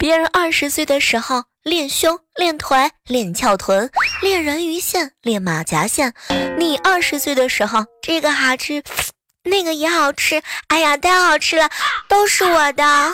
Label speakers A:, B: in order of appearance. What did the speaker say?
A: 别人二十岁的时候练胸练腿练翘臀练人鱼线练马甲线你二十岁的时候这个好吃那个也好吃哎呀太好吃了都是我的。